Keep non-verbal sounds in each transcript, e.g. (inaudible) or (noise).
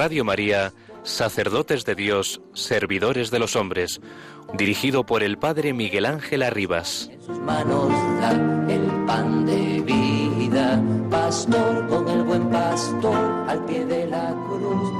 Radio María, Sacerdotes de Dios, Servidores de los Hombres, dirigido por el Padre Miguel Ángel Arribas. En sus manos da el pan de vida, pastor con el buen pastor al pie de la cruz.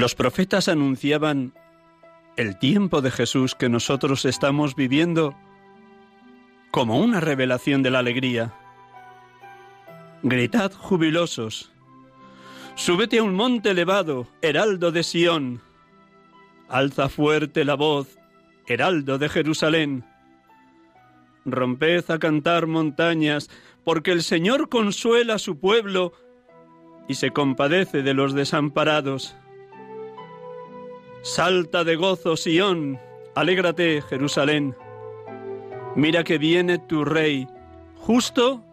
Los profetas anunciaban el tiempo de Jesús que nosotros estamos viviendo como una revelación de la alegría. Gritad jubilosos, súbete a un monte elevado, heraldo de Sión, alza fuerte la voz, heraldo de Jerusalén. Romped a cantar montañas, porque el Señor consuela a su pueblo y se compadece de los desamparados. Salta de gozo, Sión, alégrate, Jerusalén. Mira que viene tu rey, justo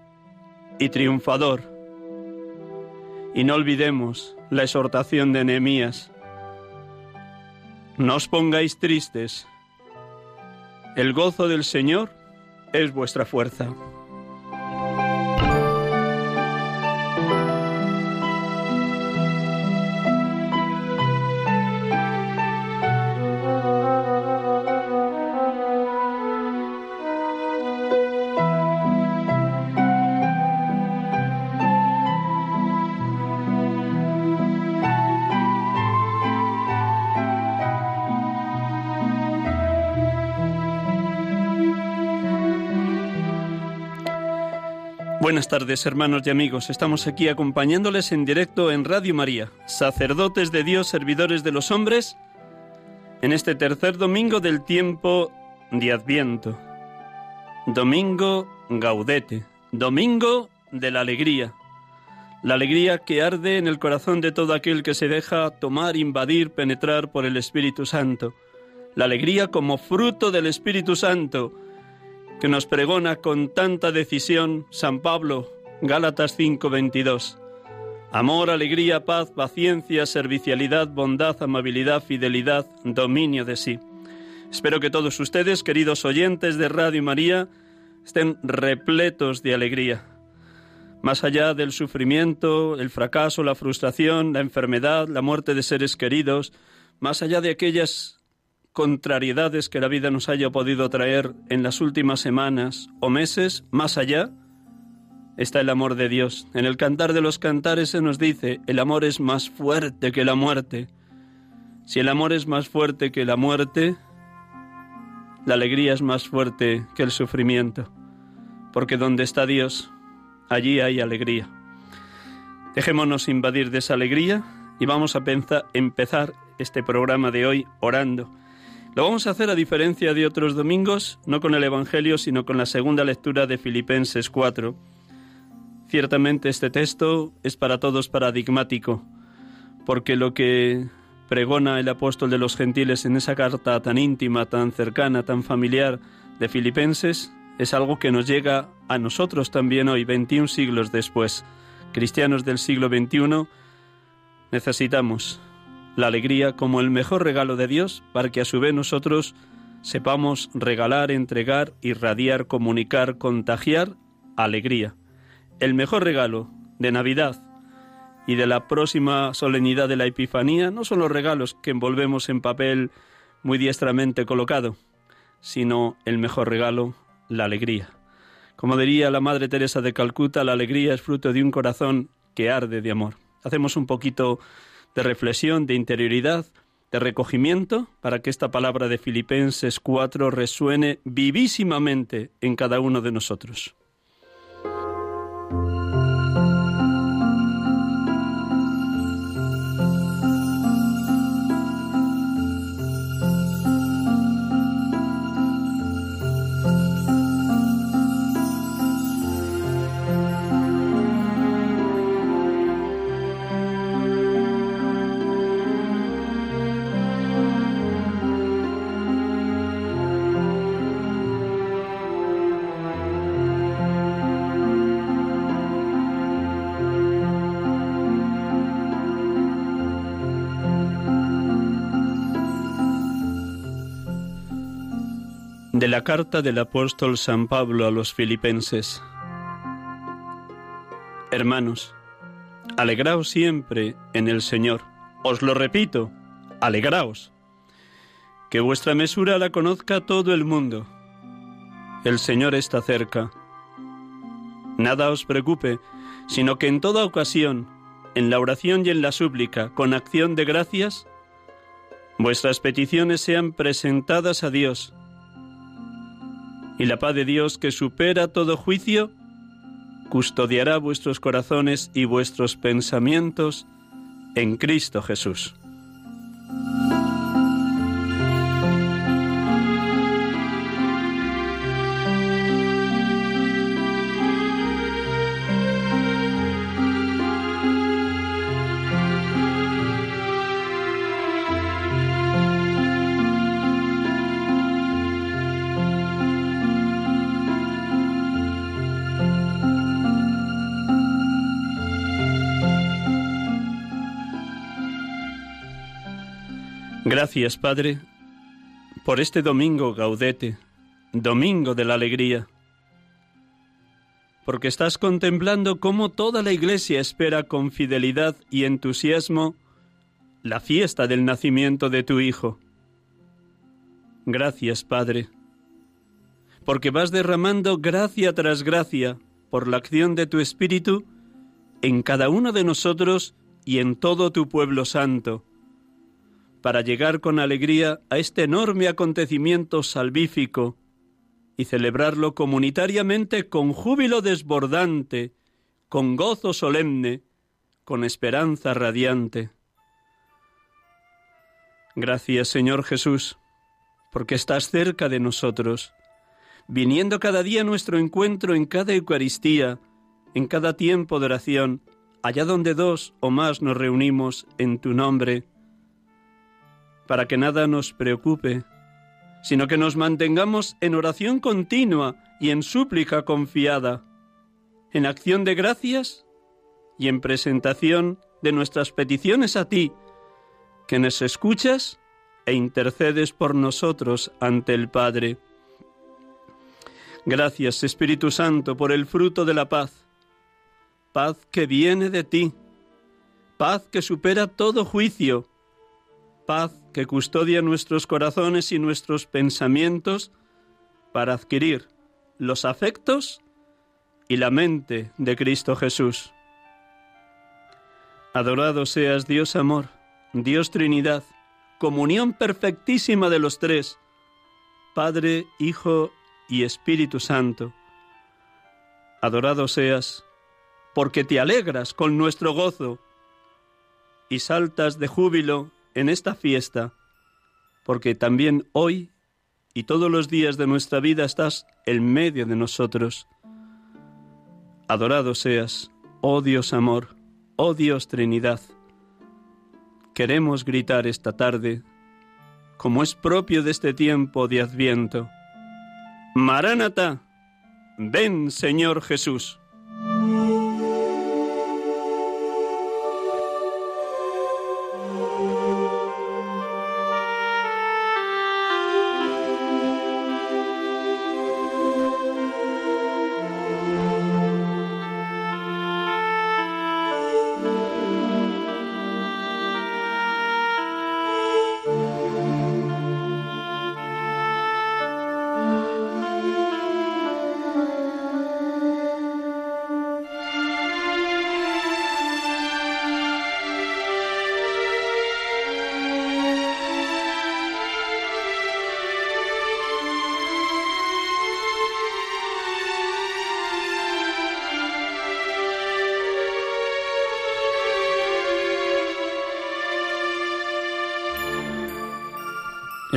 y triunfador. Y no olvidemos la exhortación de Nehemías. No os pongáis tristes. El gozo del Señor es vuestra fuerza. Buenas tardes, hermanos y amigos. Estamos aquí acompañándoles en directo en Radio María, sacerdotes de Dios, servidores de los hombres, en este tercer domingo del tiempo de Adviento. Domingo gaudete, domingo de la alegría. La alegría que arde en el corazón de todo aquel que se deja tomar, invadir, penetrar por el Espíritu Santo. La alegría como fruto del Espíritu Santo que nos pregona con tanta decisión San Pablo, Gálatas 5:22. Amor, alegría, paz, paciencia, servicialidad, bondad, amabilidad, fidelidad, dominio de sí. Espero que todos ustedes, queridos oyentes de Radio María, estén repletos de alegría. Más allá del sufrimiento, el fracaso, la frustración, la enfermedad, la muerte de seres queridos, más allá de aquellas contrariedades que la vida nos haya podido traer en las últimas semanas o meses, más allá, está el amor de Dios. En el cantar de los cantares se nos dice, el amor es más fuerte que la muerte. Si el amor es más fuerte que la muerte, la alegría es más fuerte que el sufrimiento, porque donde está Dios, allí hay alegría. Dejémonos invadir de esa alegría y vamos a empezar este programa de hoy orando lo vamos a hacer a diferencia de otros domingos, no con el Evangelio, sino con la segunda lectura de Filipenses 4. Ciertamente este texto es para todos paradigmático, porque lo que pregona el apóstol de los gentiles en esa carta tan íntima, tan cercana, tan familiar de Filipenses, es algo que nos llega a nosotros también hoy, 21 siglos después. Cristianos del siglo XXI, necesitamos la alegría como el mejor regalo de Dios para que a su vez nosotros sepamos regalar, entregar, irradiar, comunicar, contagiar alegría. El mejor regalo de Navidad y de la próxima solemnidad de la Epifanía no son los regalos que envolvemos en papel muy diestramente colocado, sino el mejor regalo, la alegría. Como diría la Madre Teresa de Calcuta, la alegría es fruto de un corazón que arde de amor. Hacemos un poquito de reflexión, de interioridad, de recogimiento, para que esta palabra de Filipenses 4 resuene vivísimamente en cada uno de nosotros. De la carta del apóstol San Pablo a los filipenses. Hermanos, alegraos siempre en el Señor. Os lo repito, alegraos. Que vuestra mesura la conozca todo el mundo. El Señor está cerca. Nada os preocupe, sino que en toda ocasión, en la oración y en la súplica, con acción de gracias, vuestras peticiones sean presentadas a Dios y la paz de Dios que supera todo juicio, custodiará vuestros corazones y vuestros pensamientos en Cristo Jesús. Gracias, Padre, por este domingo gaudete, domingo de la alegría, porque estás contemplando cómo toda la Iglesia espera con fidelidad y entusiasmo la fiesta del nacimiento de tu Hijo. Gracias, Padre, porque vas derramando gracia tras gracia por la acción de tu Espíritu en cada uno de nosotros y en todo tu pueblo santo para llegar con alegría a este enorme acontecimiento salvífico y celebrarlo comunitariamente con júbilo desbordante, con gozo solemne, con esperanza radiante. Gracias Señor Jesús, porque estás cerca de nosotros, viniendo cada día a nuestro encuentro en cada Eucaristía, en cada tiempo de oración, allá donde dos o más nos reunimos en tu nombre para que nada nos preocupe, sino que nos mantengamos en oración continua y en súplica confiada, en acción de gracias y en presentación de nuestras peticiones a ti, que nos escuchas e intercedes por nosotros ante el Padre. Gracias, Espíritu Santo, por el fruto de la paz, paz que viene de ti, paz que supera todo juicio, paz que custodia nuestros corazones y nuestros pensamientos para adquirir los afectos y la mente de Cristo Jesús. Adorado seas Dios amor, Dios Trinidad, comunión perfectísima de los tres, Padre, Hijo y Espíritu Santo. Adorado seas, porque te alegras con nuestro gozo y saltas de júbilo en esta fiesta, porque también hoy y todos los días de nuestra vida estás en medio de nosotros. Adorado seas, oh Dios amor, oh Dios Trinidad, queremos gritar esta tarde, como es propio de este tiempo de Adviento. Maránata, ven Señor Jesús.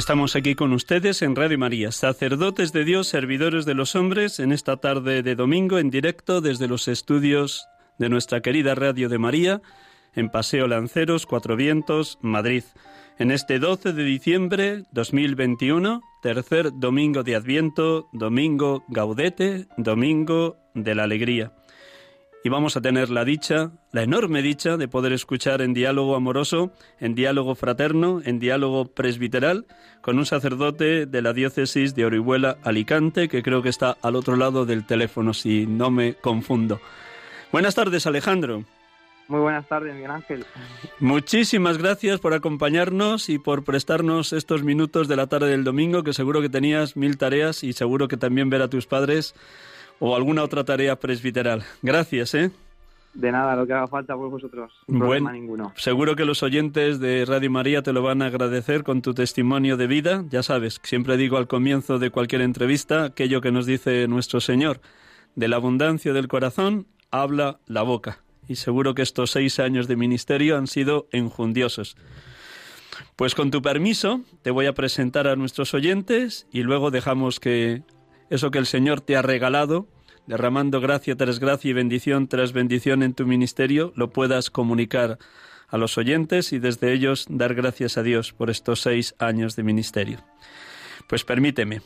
Estamos aquí con ustedes en Radio María, sacerdotes de Dios, servidores de los hombres, en esta tarde de domingo en directo desde los estudios de nuestra querida Radio de María, en Paseo Lanceros, Cuatro Vientos, Madrid. En este 12 de diciembre 2021, tercer domingo de Adviento, domingo gaudete, domingo de la alegría y vamos a tener la dicha, la enorme dicha de poder escuchar en diálogo amoroso, en diálogo fraterno, en diálogo presbiteral, con un sacerdote de la diócesis de Orihuela, Alicante, que creo que está al otro lado del teléfono, si no me confundo. Buenas tardes, Alejandro. Muy buenas tardes, Miguel Ángel. Muchísimas gracias por acompañarnos y por prestarnos estos minutos de la tarde del domingo, que seguro que tenías mil tareas y seguro que también ver a tus padres o alguna otra tarea presbiteral. Gracias, ¿eh? De nada, lo que haga falta por vosotros. bueno, ninguno. Seguro que los oyentes de Radio María te lo van a agradecer con tu testimonio de vida. Ya sabes, siempre digo al comienzo de cualquier entrevista aquello que nos dice nuestro Señor. De la abundancia del corazón habla la boca. Y seguro que estos seis años de ministerio han sido enjundiosos. Pues con tu permiso, te voy a presentar a nuestros oyentes y luego dejamos que eso que el Señor te ha regalado, derramando gracia tras gracia y bendición tras bendición en tu ministerio, lo puedas comunicar a los oyentes y desde ellos dar gracias a Dios por estos seis años de ministerio. Pues permíteme.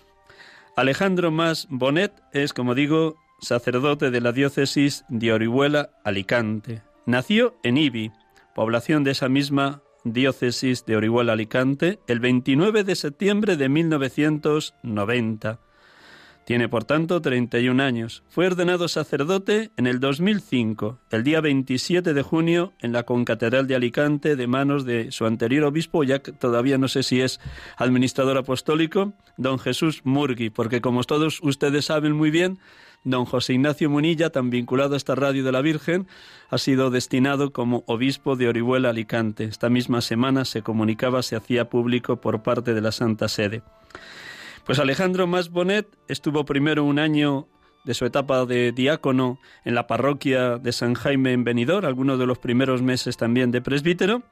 Alejandro Más Bonet es, como digo, sacerdote de la diócesis de Orihuela, Alicante. Nació en Ibi, población de esa misma diócesis de Orihuela, Alicante, el 29 de septiembre de 1990. Tiene por tanto 31 años. Fue ordenado sacerdote en el 2005, el día 27 de junio, en la Concatedral de Alicante, de manos de su anterior obispo, ya que todavía no sé si es administrador apostólico, don Jesús Murgui, porque como todos ustedes saben muy bien, don José Ignacio Munilla, tan vinculado a esta radio de la Virgen, ha sido destinado como obispo de Orihuela Alicante. Esta misma semana se comunicaba, se hacía público por parte de la Santa Sede. Pues Alejandro Masbonet estuvo primero un año de su etapa de diácono en la parroquia de San Jaime en Benidorm, algunos de los primeros meses también de presbítero,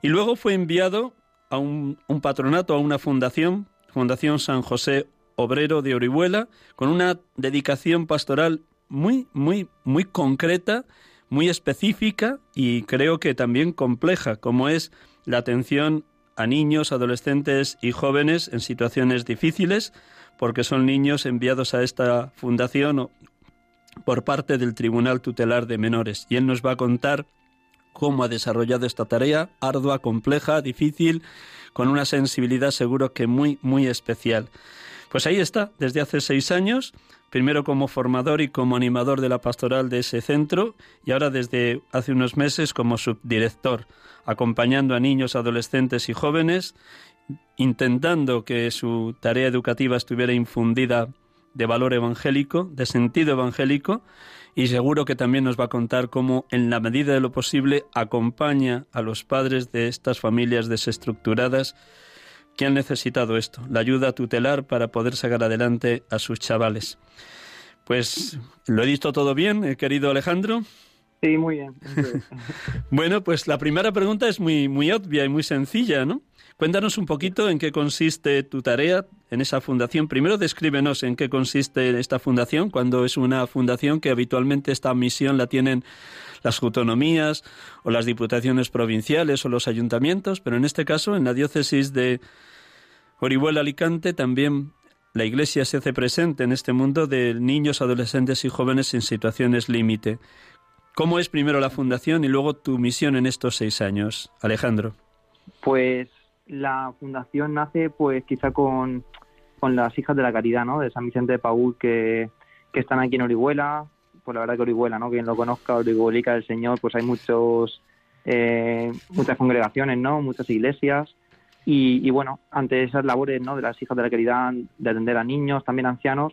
y luego fue enviado a un, un patronato, a una fundación, Fundación San José Obrero de Orihuela, con una dedicación pastoral muy, muy, muy concreta, muy específica y creo que también compleja, como es la atención a niños, adolescentes y jóvenes en situaciones difíciles, porque son niños enviados a esta fundación por parte del Tribunal Tutelar de Menores. Y él nos va a contar cómo ha desarrollado esta tarea, ardua, compleja, difícil, con una sensibilidad seguro que muy, muy especial. Pues ahí está, desde hace seis años, primero como formador y como animador de la pastoral de ese centro y ahora desde hace unos meses como subdirector acompañando a niños, adolescentes y jóvenes, intentando que su tarea educativa estuviera infundida de valor evangélico, de sentido evangélico, y seguro que también nos va a contar cómo, en la medida de lo posible, acompaña a los padres de estas familias desestructuradas que han necesitado esto, la ayuda tutelar para poder sacar adelante a sus chavales. Pues, ¿lo he dicho todo bien, eh, querido Alejandro? Sí, muy bien. (laughs) bueno, pues la primera pregunta es muy, muy obvia y muy sencilla, ¿no? Cuéntanos un poquito en qué consiste tu tarea en esa fundación. Primero descríbenos en qué consiste esta fundación, cuando es una fundación que habitualmente esta misión la tienen las autonomías o las diputaciones provinciales o los ayuntamientos, pero en este caso, en la diócesis de Orihuela Alicante, también la Iglesia se hace presente en este mundo de niños, adolescentes y jóvenes en situaciones límite. ¿Cómo es primero la fundación y luego tu misión en estos seis años, Alejandro? Pues la fundación nace pues quizá con, con las hijas de la caridad, ¿no? De San Vicente de Paúl que, que están aquí en Orihuela. Pues la verdad que Orihuela, ¿no? Quien lo conozca, Orihuelica del Señor, pues hay muchos eh, muchas congregaciones, ¿no? Muchas iglesias. Y, y, bueno, ante esas labores, ¿no? De las hijas de la caridad, de atender a niños, también ancianos,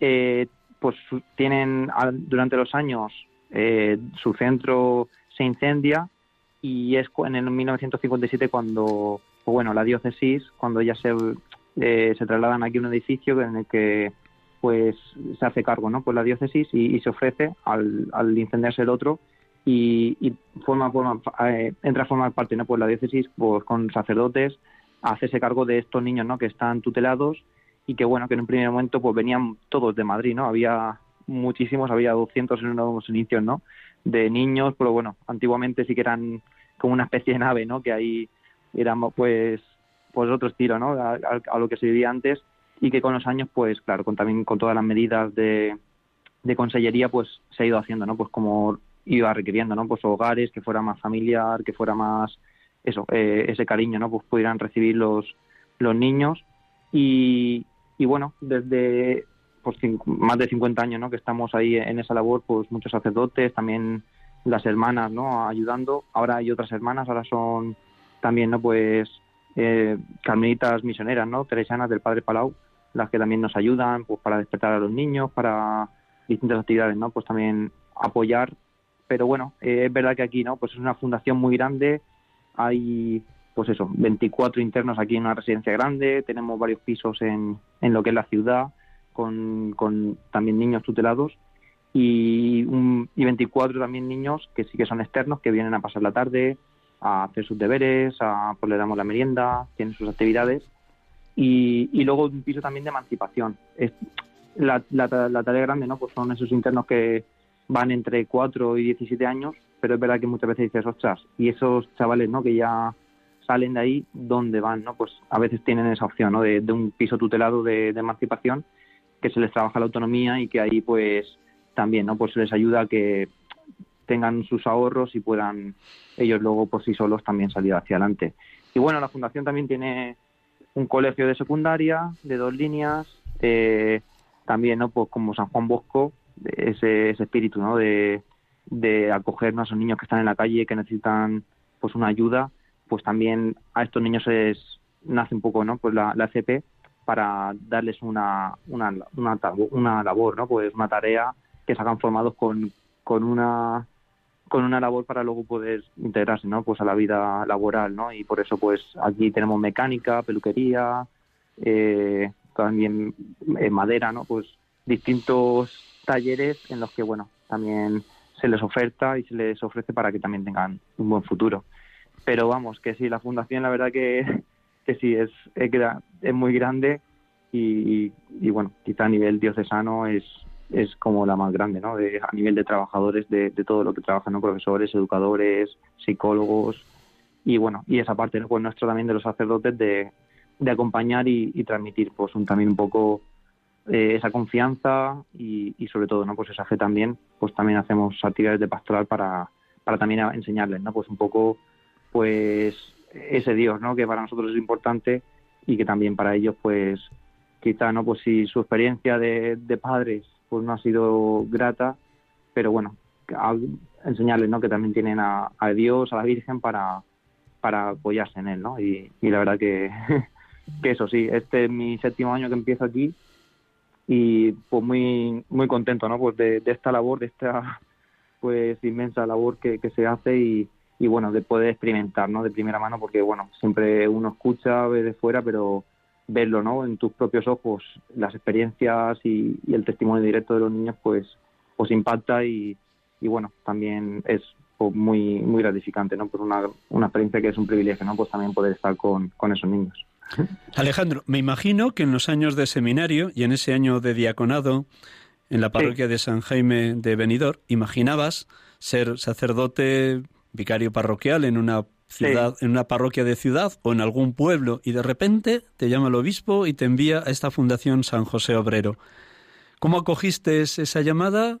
eh, pues tienen durante los años eh, su centro se incendia y es en el 1957 cuando pues bueno, la diócesis, cuando ya se, eh, se trasladan aquí a un edificio en el que pues se hace cargo, ¿no? Pues la diócesis y, se ofrece al, al, incendiarse el otro y, forma, forma eh, entra a formar parte, ¿no? Pues la diócesis pues, con sacerdotes a hacerse cargo de estos niños, ¿no? Que están tutelados y que bueno, que en un primer momento pues venían todos de Madrid, ¿no? Había muchísimos, había 200 en unos inicios, ¿no? De niños, pero bueno, antiguamente sí que eran como una especie de nave, ¿no? Que ahí éramos pues pues otro estilo ¿no? A, lo que se vivía antes y que con los años pues claro con también con todas las medidas de, de consellería pues se ha ido haciendo no pues como iba requiriendo no pues hogares que fuera más familiar que fuera más eso eh, ese cariño no pues pudieran recibir los los niños y, y bueno desde pues más de 50 años no que estamos ahí en esa labor pues muchos sacerdotes también las hermanas no ayudando ahora hay otras hermanas ahora son también, ¿no? Pues eh, carmelitas misioneras, ¿no? Teresanas del Padre Palau, las que también nos ayudan, pues para despertar a los niños, para distintas actividades, ¿no? Pues también apoyar. Pero bueno, eh, es verdad que aquí, ¿no? Pues es una fundación muy grande, hay pues eso, 24 internos aquí en una residencia grande, tenemos varios pisos en, en lo que es la ciudad, con, con también niños tutelados y, un, y 24 también niños que sí que son externos, que vienen a pasar la tarde, a hacer sus deberes, a, pues le damos la merienda, tienen sus actividades. Y, y luego un piso también de emancipación. Es, la, la, tarea grande no pues son esos internos que van entre 4 y 17 años, pero es verdad que muchas veces dices, ostras, y esos chavales no que ya salen de ahí, ¿dónde van? no Pues a veces tienen esa opción ¿no? de, un piso tutelado de, de, emancipación que se les trabaja la autonomía y que ahí pues también no pues se les ayuda a que tengan sus ahorros y puedan ellos luego por sí solos también salir hacia adelante. Y bueno, la fundación también tiene un colegio de secundaria de dos líneas, eh, también no pues como San Juan Bosco, ese, ese espíritu ¿no? de, de acogernos a esos niños que están en la calle que necesitan pues una ayuda, pues también a estos niños es, nace un poco no pues la, la CP para darles una, una, una, una labor, ¿no? pues una tarea que se hagan formados con, con una con una labor para luego poder integrarse ¿no? pues a la vida laboral ¿no? y por eso pues aquí tenemos mecánica peluquería eh, también eh, madera no pues distintos talleres en los que bueno también se les oferta y se les ofrece para que también tengan un buen futuro pero vamos que sí la fundación la verdad que, (laughs) que sí es es, es muy grande y, y bueno quizá a nivel diocesano es es como la más grande, ¿no? De, a nivel de trabajadores, de, todo lo que trabajan, ¿no? Profesores, educadores, psicólogos y bueno, y esa parte. Pues nuestro también de los sacerdotes de, de acompañar y, transmitir, pues un, también un poco eh, esa confianza y, y, sobre todo, ¿no? Pues esa fe también, pues también hacemos actividades de pastoral para, para también enseñarles, ¿no? Pues un poco, pues ese Dios, ¿no? Que para nosotros es importante y que también para ellos, pues quizá, ¿no? Pues si su experiencia de, padres pues no ha sido grata, pero bueno, enseñarles ¿no? que también tienen a, Dios, a la Virgen para, para apoyarse en él, ¿no? Y, la verdad que, (laughs) que eso sí, este es mi séptimo año que empiezo aquí y pues muy muy contento, ¿no? Pues de, esta labor, de esta (laughs) pues inmensa labor que, que se hace y, y bueno, de poder experimentar, ¿no? De primera mano, porque bueno, siempre uno escucha, ve de fuera, pero verlo ¿no? en tus propios ojos, las experiencias y, el testimonio directo de los niños, pues, pues impacta y, y bueno, también es pues muy muy gratificante, ¿no? Por una, una experiencia que es un privilegio, ¿no? Pues también poder estar con, con esos niños. Alejandro, me imagino que en los años de seminario y en ese año de diaconado en la parroquia de San Jaime de Benidorm, imaginabas ser sacerdote, vicario parroquial en una ciudad, en una parroquia de ciudad o en algún pueblo y de repente te llama el obispo y te envía a esta fundación San José Obrero. ¿Cómo acogiste esa llamada?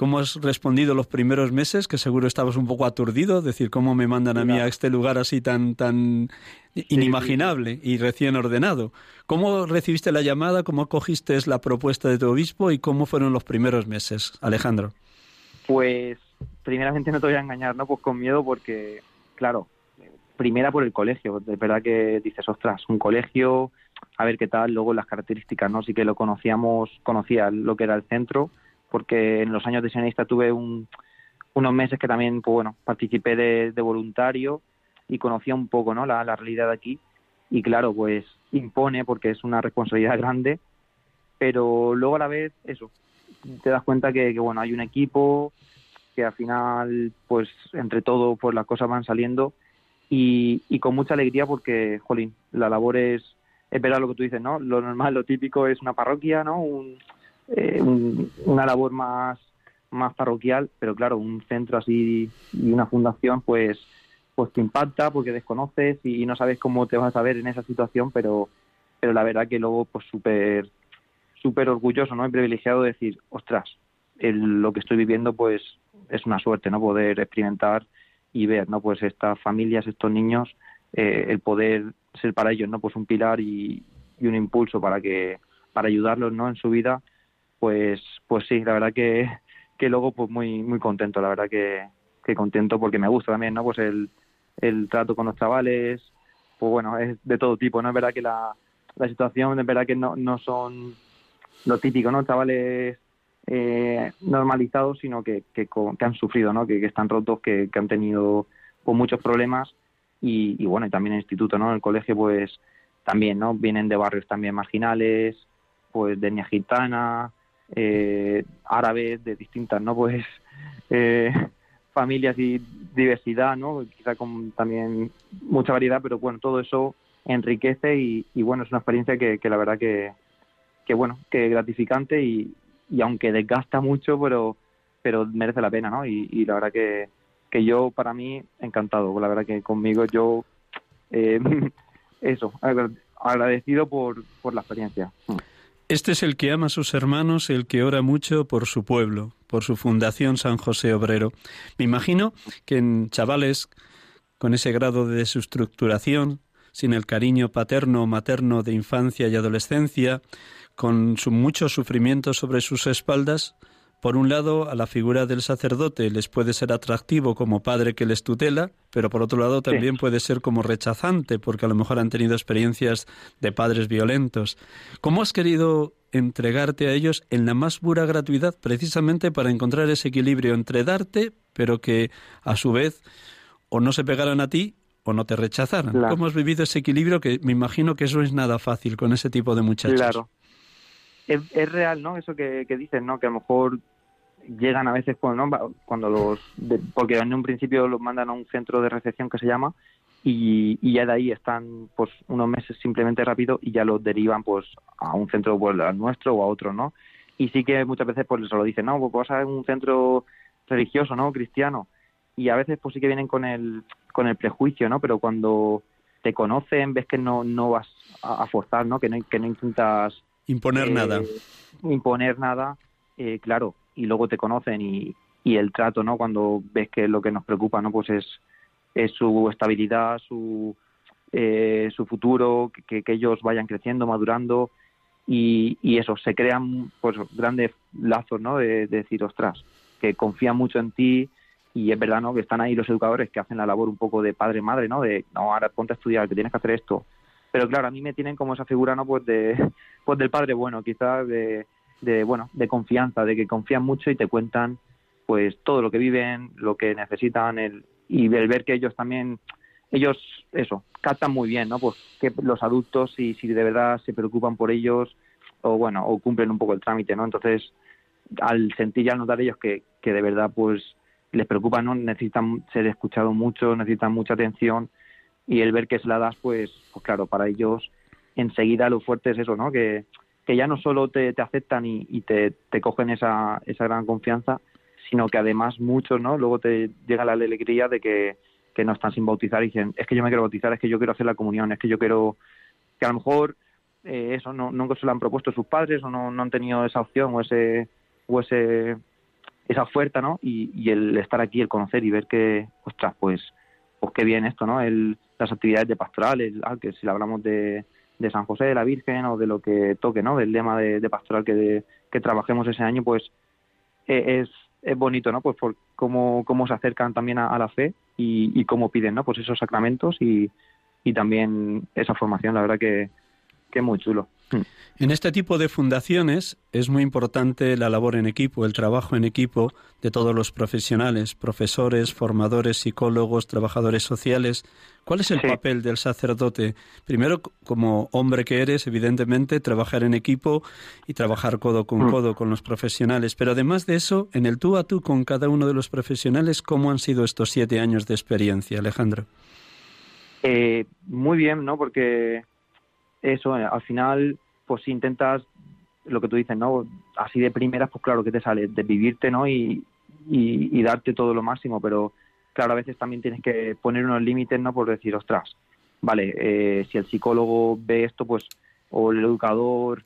¿Cómo has respondido los primeros meses? Que seguro estabas un poco aturdido, decir, ¿cómo me mandan a mí a este lugar así tan, tan inimaginable y recién ordenado? ¿Cómo recibiste la llamada? ¿Cómo acogiste la propuesta de tu obispo? ¿Y cómo fueron los primeros meses, Alejandro? Pues, primeramente no te voy a engañar, ¿no? Pues con miedo porque, claro, primera por el colegio. De verdad que dices, ostras, un colegio, a ver qué tal, luego las características, ¿no? Sí que lo conocíamos, conocía lo que era el centro, porque en los años de sionista tuve unos meses que también, pues bueno, participé de, voluntario y conocía un poco, ¿no? La, realidad de aquí. Y claro, pues impone porque es una responsabilidad grande, pero luego a la vez, eso, te das cuenta que, bueno, hay un equipo, que al final, pues entre todo, pues las cosas van saliendo y, y con mucha alegría porque, jolín, la labor es, es verdad lo que tú dices, ¿no? Lo normal, lo típico es una parroquia, ¿no? Un, eh, una labor más, más parroquial, pero claro, un centro así y una fundación, pues, pues te impacta porque desconoces y, no sabes cómo te vas a ver en esa situación, pero, pero la verdad que luego, pues súper súper orgulloso, ¿no? Y privilegiado de decir, ostras, lo que estoy viviendo, pues es una suerte, ¿no? Poder experimentar y ver, ¿no? Pues estas familias, estos niños, eh, el poder ser para ellos, ¿no? Pues un pilar y, y un impulso para que para ayudarlos, ¿no? En su vida pues pues sí, la verdad que, que luego pues muy muy contento, la verdad que, que contento porque me gusta también, ¿no? Pues el, el trato con los chavales, pues bueno, es de todo tipo, ¿no? Es verdad que la, la situación, es verdad que no, no son lo típico, ¿no? Chavales eh, normalizados, sino que, que, que, han sufrido, ¿no? Que, que están rotos, que, que han tenido pues, muchos problemas y, y bueno, y también el instituto, ¿no? El colegio, pues también, ¿no? Vienen de barrios también marginales, pues de etnia gitana, eh, árabes de distintas, ¿no? Pues eh, familias y diversidad, ¿no? Quizá con también mucha variedad, pero bueno, todo eso enriquece y, bueno, es una experiencia que, la verdad que, que, bueno, que es gratificante y, y aunque desgasta mucho, pero pero merece la pena, ¿no? Y, la verdad que, que yo, para mí, encantado. La verdad que conmigo yo, eh, (laughs) eso, agradecido por, por la experiencia. Este es el que ama a sus hermanos, el que ora mucho por su pueblo, por su fundación San José Obrero. Me imagino que en chavales con ese grado de desestructuración, sin el cariño paterno o materno de infancia y adolescencia, con su mucho sufrimiento sobre sus espaldas, por un lado, a la figura del sacerdote les puede ser atractivo como padre que les tutela, pero por otro lado también puede ser como rechazante, porque a lo mejor han tenido experiencias de padres violentos. ¿Cómo has querido entregarte a ellos en la más pura gratuidad, precisamente para encontrar ese equilibrio entre darte, pero que a su vez o no se pegaran a ti o no te rechazaran? ¿Cómo has vivido ese equilibrio? Que me imagino que eso es nada fácil con ese tipo de muchachos. Claro es, real, ¿no? Eso que, que dices, ¿no? Que a lo mejor llegan a veces cuando, cuando los porque en un principio los mandan a un centro de recepción que se llama y, y, ya de ahí están pues unos meses simplemente rápido y ya los derivan pues a un centro pues al nuestro o a otro no y sí que muchas veces pues se lo dicen no pues vas a un centro religioso no cristiano. Y a veces pues sí que vienen con el con el prejuicio no pero cuando te conocen ves que no no vas a, forzar no que no que no intentas Imponer eh, nada. Imponer nada, eh, claro, y luego te conocen y, y el trato, ¿no? Cuando ves que lo que nos preocupa, ¿no? Pues es, es su estabilidad, su, eh, su futuro, que, que, ellos vayan creciendo, madurando y, y, eso, se crean pues grandes lazos, ¿no? De, de, decir, ostras, que confían mucho en ti y es verdad, ¿no? Que están ahí los educadores que hacen la labor un poco de padre-madre, ¿no? De, no, ahora ponte a estudiar, que tienes que hacer esto, pero claro, a mí me tienen como esa figura, ¿no? Pues de, (laughs) pues del padre bueno, quizás de, de, bueno, de confianza, de que confían mucho y te cuentan, pues todo lo que viven, lo que necesitan, el, y el ver que ellos también, ellos, eso, captan muy bien, ¿no? Pues que los adultos, si, si de verdad se preocupan por ellos, o bueno, o cumplen un poco el trámite, ¿no? Entonces, al sentir y al notar ellos que, que de verdad, pues, les preocupa, ¿no? Necesitan ser escuchados mucho, necesitan mucha atención y el ver que se la das, pues, pues claro, para ellos enseguida lo fuerte es eso, ¿no? Que, que ya no solo te, te aceptan y, y te, te, cogen esa, esa gran confianza, sino que además muchos, ¿no? Luego te llega la alegría de que, que no están sin bautizar y dicen, es que yo me quiero bautizar, es que yo quiero hacer la comunión, es que yo quiero, que a lo mejor eh, eso no, nunca se lo han propuesto sus padres o no, no han tenido esa opción o ese, o ese esa oferta, ¿no? Y, y, el estar aquí, el conocer y ver que, ostras, pues, pues qué bien esto, ¿no? El, las actividades de pastoral, el, ah, que si hablamos de, de San José de la Virgen o de lo que toque, ¿no? Del lema de, de pastoral que, que trabajemos ese año, pues eh, es, es bonito, ¿no? Pues por cómo, cómo se acercan también a, la fe y, y, cómo piden, ¿no? Pues esos sacramentos y, y también esa formación, la verdad que, que es muy chulo. Hmm. En este tipo de fundaciones es muy importante la labor en equipo, el trabajo en equipo de todos los profesionales, profesores, formadores, psicólogos, trabajadores sociales. ¿Cuál es el sí. papel del sacerdote? Primero, como hombre que eres, evidentemente, trabajar en equipo y trabajar codo con Hmm. codo con los profesionales. Pero además de eso, en el tú a tú con cada uno de los profesionales, ¿cómo han sido estos siete años de experiencia, Alejandro? Eh, muy bien, ¿no? Porque eso, eh, al final, pues si intentas lo que tú dices, ¿no? Así de primeras, pues claro que te sale de vivirte, ¿no? Y, y, darte todo lo máximo, pero claro, a veces también tienes que poner unos límites, ¿no? Por decir, ostras, vale, eh, si el psicólogo ve esto, pues, o el educador,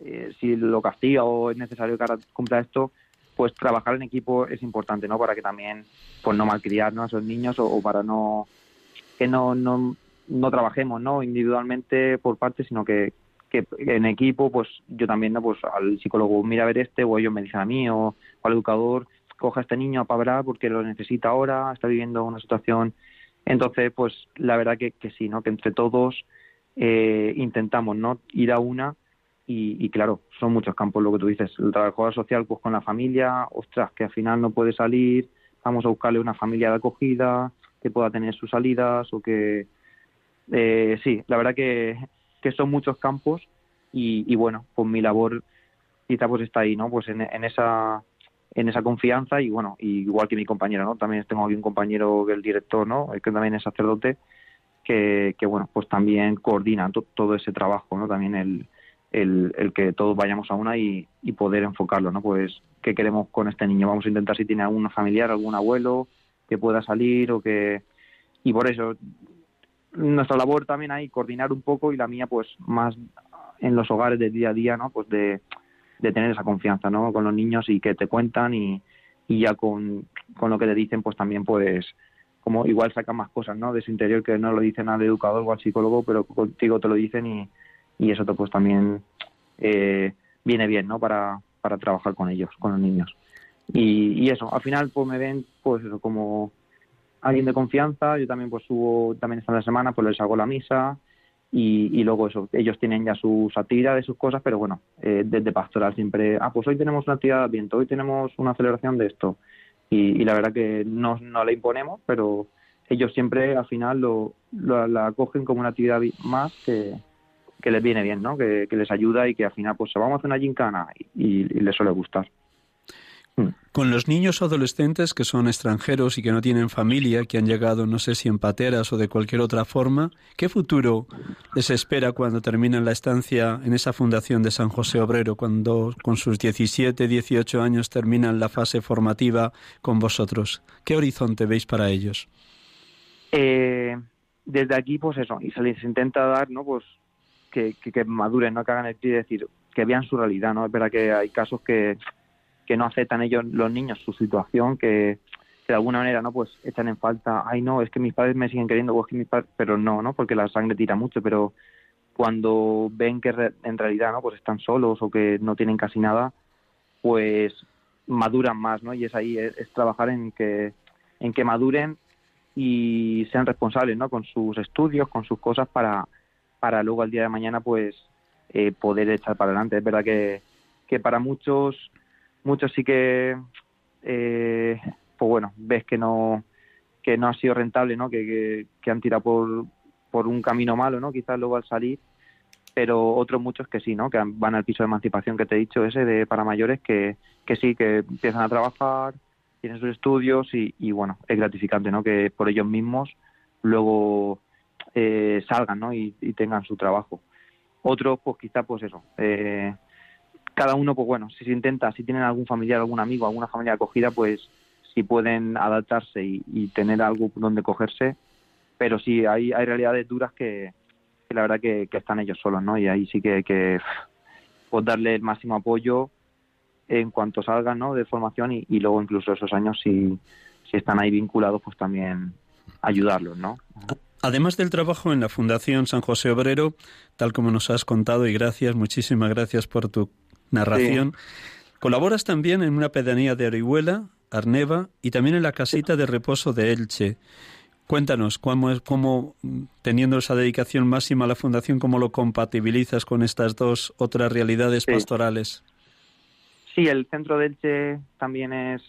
eh, si lo castiga o es necesario que ahora cumpla esto, pues trabajar en equipo es importante, ¿no? Para que también, pues no malcriar, ¿no? A esos niños o, o para no, que no, no, no trabajemos, ¿no? Individualmente por parte, sino que, que en equipo, pues yo también, ¿no? Pues al psicólogo mira a ver este, o ellos me dicen a mí, o, al educador, coja a este niño a pabrar porque lo necesita ahora, está viviendo una situación. Entonces, pues la verdad que, que sí, ¿no? Que entre todos eh, intentamos, ¿no? Ir a una y, y, claro, son muchos campos lo que tú dices. El trabajador social, pues con la familia, ostras, que al final no puede salir, vamos a buscarle una familia de acogida que pueda tener sus salidas o que... Eh, sí, la verdad que, son muchos campos y, y, bueno, pues mi labor quizá pues está ahí, ¿no? Pues en, en esa en esa confianza y bueno, igual que mi compañero, ¿no? También tengo aquí un compañero que el director, ¿no? Que también es sacerdote, que, que bueno, pues también coordina to, todo ese trabajo, ¿no? También el, el, el que todos vayamos a una y, y, poder enfocarlo, ¿no? Pues qué queremos con este niño, vamos a intentar si tiene algún familiar, algún abuelo que pueda salir o que y por eso nuestra labor también hay coordinar un poco y la mía pues más en los hogares de día a día, ¿no? Pues de, de tener esa confianza, ¿no? Con los niños y que te cuentan y, y ya con, con lo que te dicen pues también pues como igual sacan más cosas, ¿no? De su interior que no lo dicen al educador o al psicólogo, pero contigo te lo dicen y, y eso pues también eh, viene bien, ¿no? Para, para trabajar con ellos, con los niños. Y, y eso, al final pues me ven pues como alguien de confianza, yo también pues subo también esta semana, pues les hago la misa y, y luego eso, ellos tienen ya sus actividades, sus cosas, pero bueno, eh, desde pastoral siempre, ah, pues hoy tenemos una actividad de viento, hoy tenemos una celebración de esto y, y la verdad que no, no le imponemos, pero ellos siempre al final lo, lo la acogen como una actividad más que, que les viene bien, ¿no? Que, que, les ayuda y que al final pues vamos a hacer una gincana y, y les suele gustar. Con los niños o adolescentes que son extranjeros y que no tienen familia, que han llegado no sé si en pateras o de cualquier otra forma, ¿qué futuro les espera cuando terminan la estancia en esa fundación de San José Obrero, cuando con sus 17, 18 años terminan la fase formativa con vosotros? ¿Qué horizonte veis para ellos? Eh, desde aquí, pues eso, y se les intenta dar, ¿no? Pues que, que, que maduren, ¿no? Que hagan el y decir, que vean su realidad, ¿no? Es verdad que hay casos que que no aceptan ellos los niños su situación que, de alguna manera no pues echan en falta ay no es que mis padres me siguen queriendo o es que mis padres pero no no porque la sangre tira mucho pero cuando ven que re, en realidad no pues están solos o que no tienen casi nada pues maduran más no y es ahí es, es trabajar en que en que maduren y sean responsables no con sus estudios con sus cosas para para luego al día de mañana pues eh, poder echar para adelante. Es verdad que que para muchos muchos sí que eh, pues bueno ves que no que no ha sido rentable no que, que, han tirado por por un camino malo no quizás luego al salir pero otros muchos que sí no que van al piso de emancipación que te he dicho ese de para mayores que que sí que empiezan a trabajar tienen sus estudios y, bueno, es gratificante, ¿no? Que por ellos mismos luego eh, salgan, ¿no? Y, tengan su trabajo. Otros, pues quizá, pues eso, eh, cada uno, pues bueno, si se intenta, si tienen algún familiar, algún amigo, alguna familia acogida, pues si pueden adaptarse y, tener algo donde cogerse, pero sí, hay, hay realidades duras que, la verdad que, están ellos solos, ¿no? Y ahí sí que que pues, darle el máximo apoyo en cuanto salgan ¿no? de formación y, luego incluso esos años si, si están ahí vinculados pues también ayudarlos, ¿no? Además del trabajo en la Fundación San José Obrero, tal como nos has contado y gracias, muchísimas gracias por tu narración, colaboras también en una pedanía de Orihuela, Arneva y también en la casita de reposo de Elche. Cuéntanos, ¿cómo, es, cómo teniendo esa dedicación máxima a la Fundación, cómo lo compatibilizas con estas dos otras realidades pastorales? Sí, el centro de Elche también es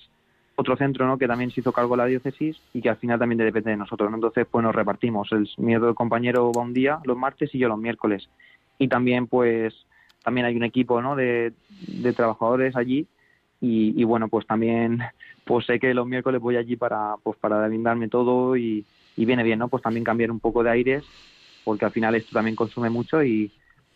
otro centro ¿no? que también se hizo cargo la diócesis y que al final también depende de nosotros. Entonces, pues nos repartimos. El, mi otro compañero va un día, los martes, y yo los miércoles. Y también, pues, también hay un equipo ¿no? de, trabajadores allí y, bueno, pues también pues sé que los miércoles voy allí para pues para brindarme todo y, viene bien, ¿no? Pues también cambiar un poco de aires porque al final esto también consume mucho y,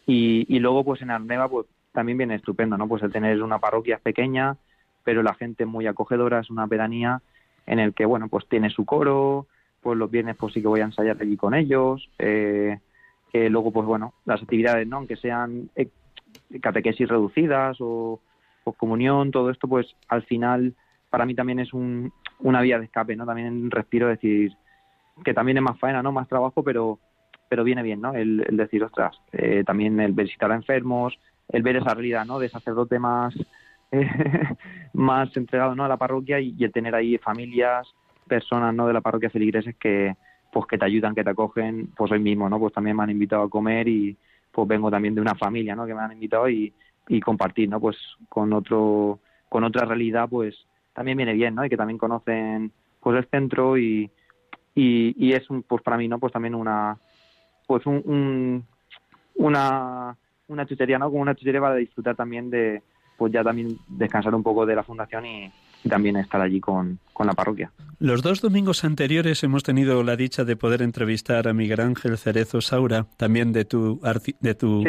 y, luego pues en Arneva pues también viene estupendo, ¿no? Pues el tener una parroquia pequeña, pero la gente muy acogedora, es una pedanía en el que, bueno, pues tiene su coro, pues los viernes pues sí que voy a ensayar allí con ellos, eh, que luego pues bueno, las actividades, ¿no? Aunque sean eh, catequesis reducidas o, comunión, todo esto pues al final para mí también es un, una vía de escape, ¿no? También respiro decir que también es más faena, ¿no? Más trabajo, pero pero viene bien, ¿no? El, decir, ostras, eh, también el visitar a enfermos, el ver esa realidad ¿no? de sacerdote más, (laughs) más entregado ¿no? a la parroquia y, el tener ahí familias, personas ¿no? de la parroquia feligreses que pues que te ayudan, que te acogen, pues hoy mismo, ¿no? Pues también me han invitado a comer y pues vengo también de una familia, ¿no? Que me han invitado y, y compartir, ¿no? Pues con otro, con otra realidad, pues también viene bien, ¿no? Y que también conocen pues el centro y, y, y es un, pues para mí, ¿no? Pues también una, pues un, un una una chuchería, ¿no? Como una chuchería para disfrutar también de, pues ya también descansar un poco de la fundación y, también estar allí con, con, la parroquia. Los dos domingos anteriores hemos tenido la dicha de poder entrevistar a Miguel Ángel Cerezo Saura, también de tu, de tu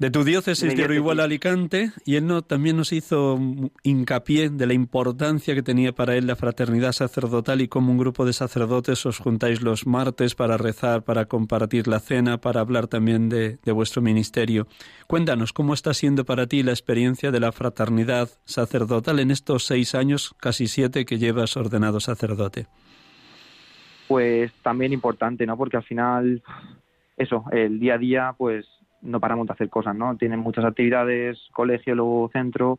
de tu diócesis de Orihuela Alicante, y él no, también nos hizo hincapié de la importancia que tenía para él la fraternidad sacerdotal y cómo un grupo de sacerdotes os juntáis los martes para rezar, para compartir la cena, para hablar también de, de vuestro ministerio. Cuéntanos, ¿cómo está siendo para ti la experiencia de la fraternidad sacerdotal en estos seis años, casi siete, que llevas ordenado sacerdote? Pues también importante, ¿no? Porque al final, eso, el día a día, pues no paramos de hacer cosas, ¿no? Tienen muchas actividades, colegio, luego centro,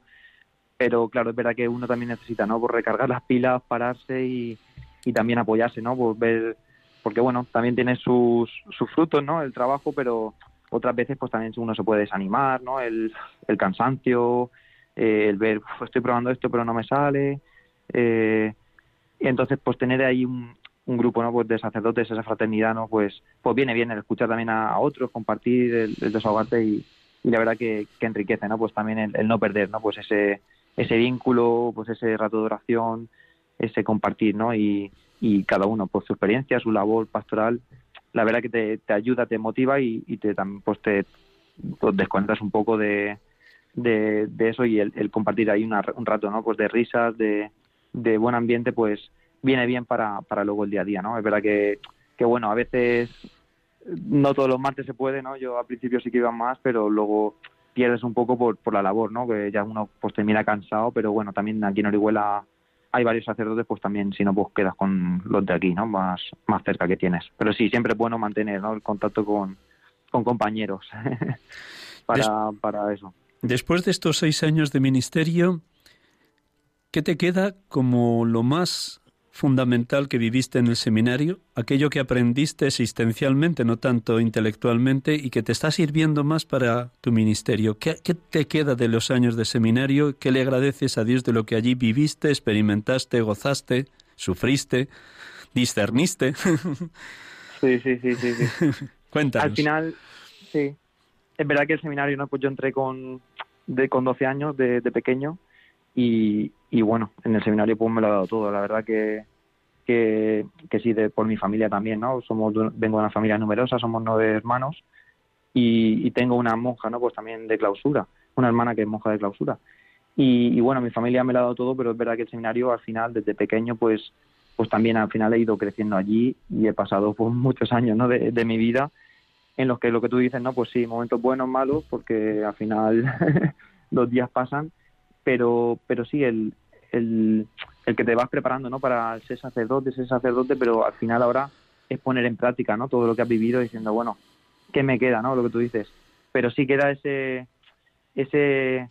pero claro, es verdad que uno también necesita, ¿no? Por recargar las pilas, pararse y, y también apoyarse, ¿no? Por ver, porque bueno, también tiene sus, sus frutos, ¿no? El trabajo, pero otras veces pues también uno se puede desanimar, ¿no? El, el cansancio, eh, el ver, estoy probando esto pero no me sale. Eh, y entonces pues tener ahí un, un grupo no pues de sacerdotes esa fraternidad no pues pues viene bien el escuchar también a, otros compartir el, desahogarte y, y, la verdad que, que, enriquece no pues también el, no perder no pues ese ese vínculo pues ese rato de oración ese compartir no y, y cada uno pues su experiencia su labor pastoral la verdad que te, te ayuda te motiva y, y te también pues te pues, un poco de, de, de eso y el, el compartir ahí una, un rato no pues de risas de, de buen ambiente pues viene bien para, para luego el día a día, ¿no? Es verdad que, que, bueno, a veces no todos los martes se puede, ¿no? Yo al principio sí que iba más, pero luego pierdes un poco por, por la labor, ¿no? Que ya uno pues termina cansado, pero bueno, también aquí en Orihuela hay varios sacerdotes, pues también si no, pues quedas con los de aquí, ¿no? Más, más cerca que tienes. Pero sí, siempre es bueno mantener, ¿no? El contacto con, con compañeros (laughs) para, para eso. Después de estos seis años de ministerio, ¿qué te queda como lo más fundamental que viviste en el seminario, aquello que aprendiste existencialmente, no tanto intelectualmente, y que te está sirviendo más para tu ministerio. ¿Qué, te queda de los años de seminario? ¿Qué le agradeces a Dios de lo que allí viviste, experimentaste, gozaste, sufriste, discerniste? (laughs) Sí, sí, sí, sí. sí. (laughs) Cuéntanos. Al final, sí. Es verdad que el seminario, ¿no? Pues yo entré con, de, con 12 años de, de pequeño y, y bueno, en el seminario pues me lo ha dado todo. La verdad que, que, sí, de, por mi familia también, ¿no? Somos, vengo de una familia numerosa, somos nueve hermanos y, y, tengo una monja, ¿no? Pues también de clausura, una hermana que es monja de clausura. Y, y, bueno, mi familia me lo ha dado todo, pero es verdad que el seminario al final, desde pequeño, pues pues también al final he ido creciendo allí y he pasado pues (laughs) muchos años ¿no? de, de mi vida en los que lo que tú dices, ¿no? Pues sí, momentos buenos, malos, porque al final (laughs) los días pasan, pero, pero sí, el, el, el, que te vas preparando, ¿no? Para ser sacerdote, ser sacerdote, pero al final ahora es poner en práctica, ¿no? Todo lo que has vivido diciendo, bueno, ¿qué me queda, ¿no? Lo que tú dices. Pero sí queda ese, ese,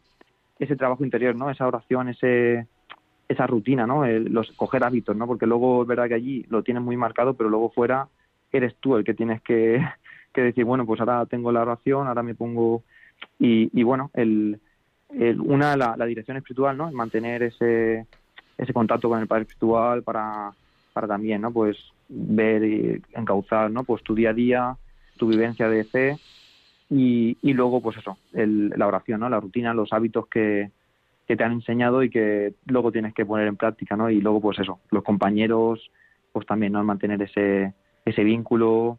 ese trabajo interior, ¿no? Esa oración, ese, esa rutina, ¿no? El, los coger hábitos, ¿no? Porque luego es verdad que allí lo tienes muy marcado, pero luego fuera eres tú el que tienes que, (laughs) que decir, bueno, pues ahora tengo la oración, ahora me pongo y, y bueno, el, el una la, la, dirección espiritual, ¿no? El mantener ese ese contacto con el Padre espiritual para para también, ¿no? Pues ver y encauzar, ¿no? Pues tu día a día, tu vivencia de fe y, y luego pues eso, el, la oración, ¿no? La rutina, los hábitos que que te han enseñado y que luego tienes que poner en práctica, ¿no? Y luego, pues eso, los compañeros, pues también, ¿no? Mantener ese, ese vínculo,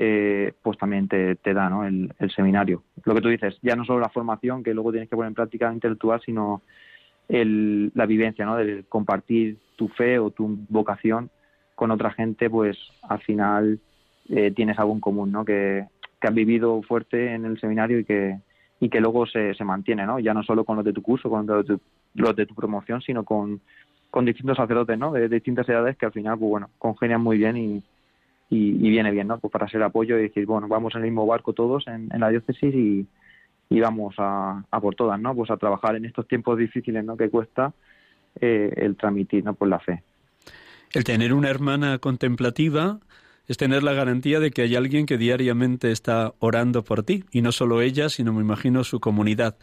eh, pues también te, te da, ¿no? El, el, seminario. Lo que tú dices, ya no solo la formación, que luego tienes que poner en práctica intelectual, sino el, la vivencia, ¿no? De compartir tu fe o tu vocación con otra gente, pues al final eh, tienes algo en común, ¿no? Que, que has vivido fuerte en el seminario y que, y que luego se, se mantiene, ¿no? Ya no solo con los de tu curso, con los de tu, promoción, sino con, con distintos sacerdotes, ¿no? De, de, distintas edades que al final, pues bueno, congenian muy bien y, y, y, viene bien, ¿no? Pues para ser apoyo y decir, bueno, vamos en el mismo barco todos en, en la diócesis y, y vamos a, a, por todas, ¿no? Pues a trabajar en estos tiempos difíciles, ¿no? Que cuesta eh, el transmitir, ¿no? Pues la fe. El tener una hermana contemplativa es tener la garantía de que hay alguien que diariamente está orando por ti, y no solo ella, sino me imagino su comunidad.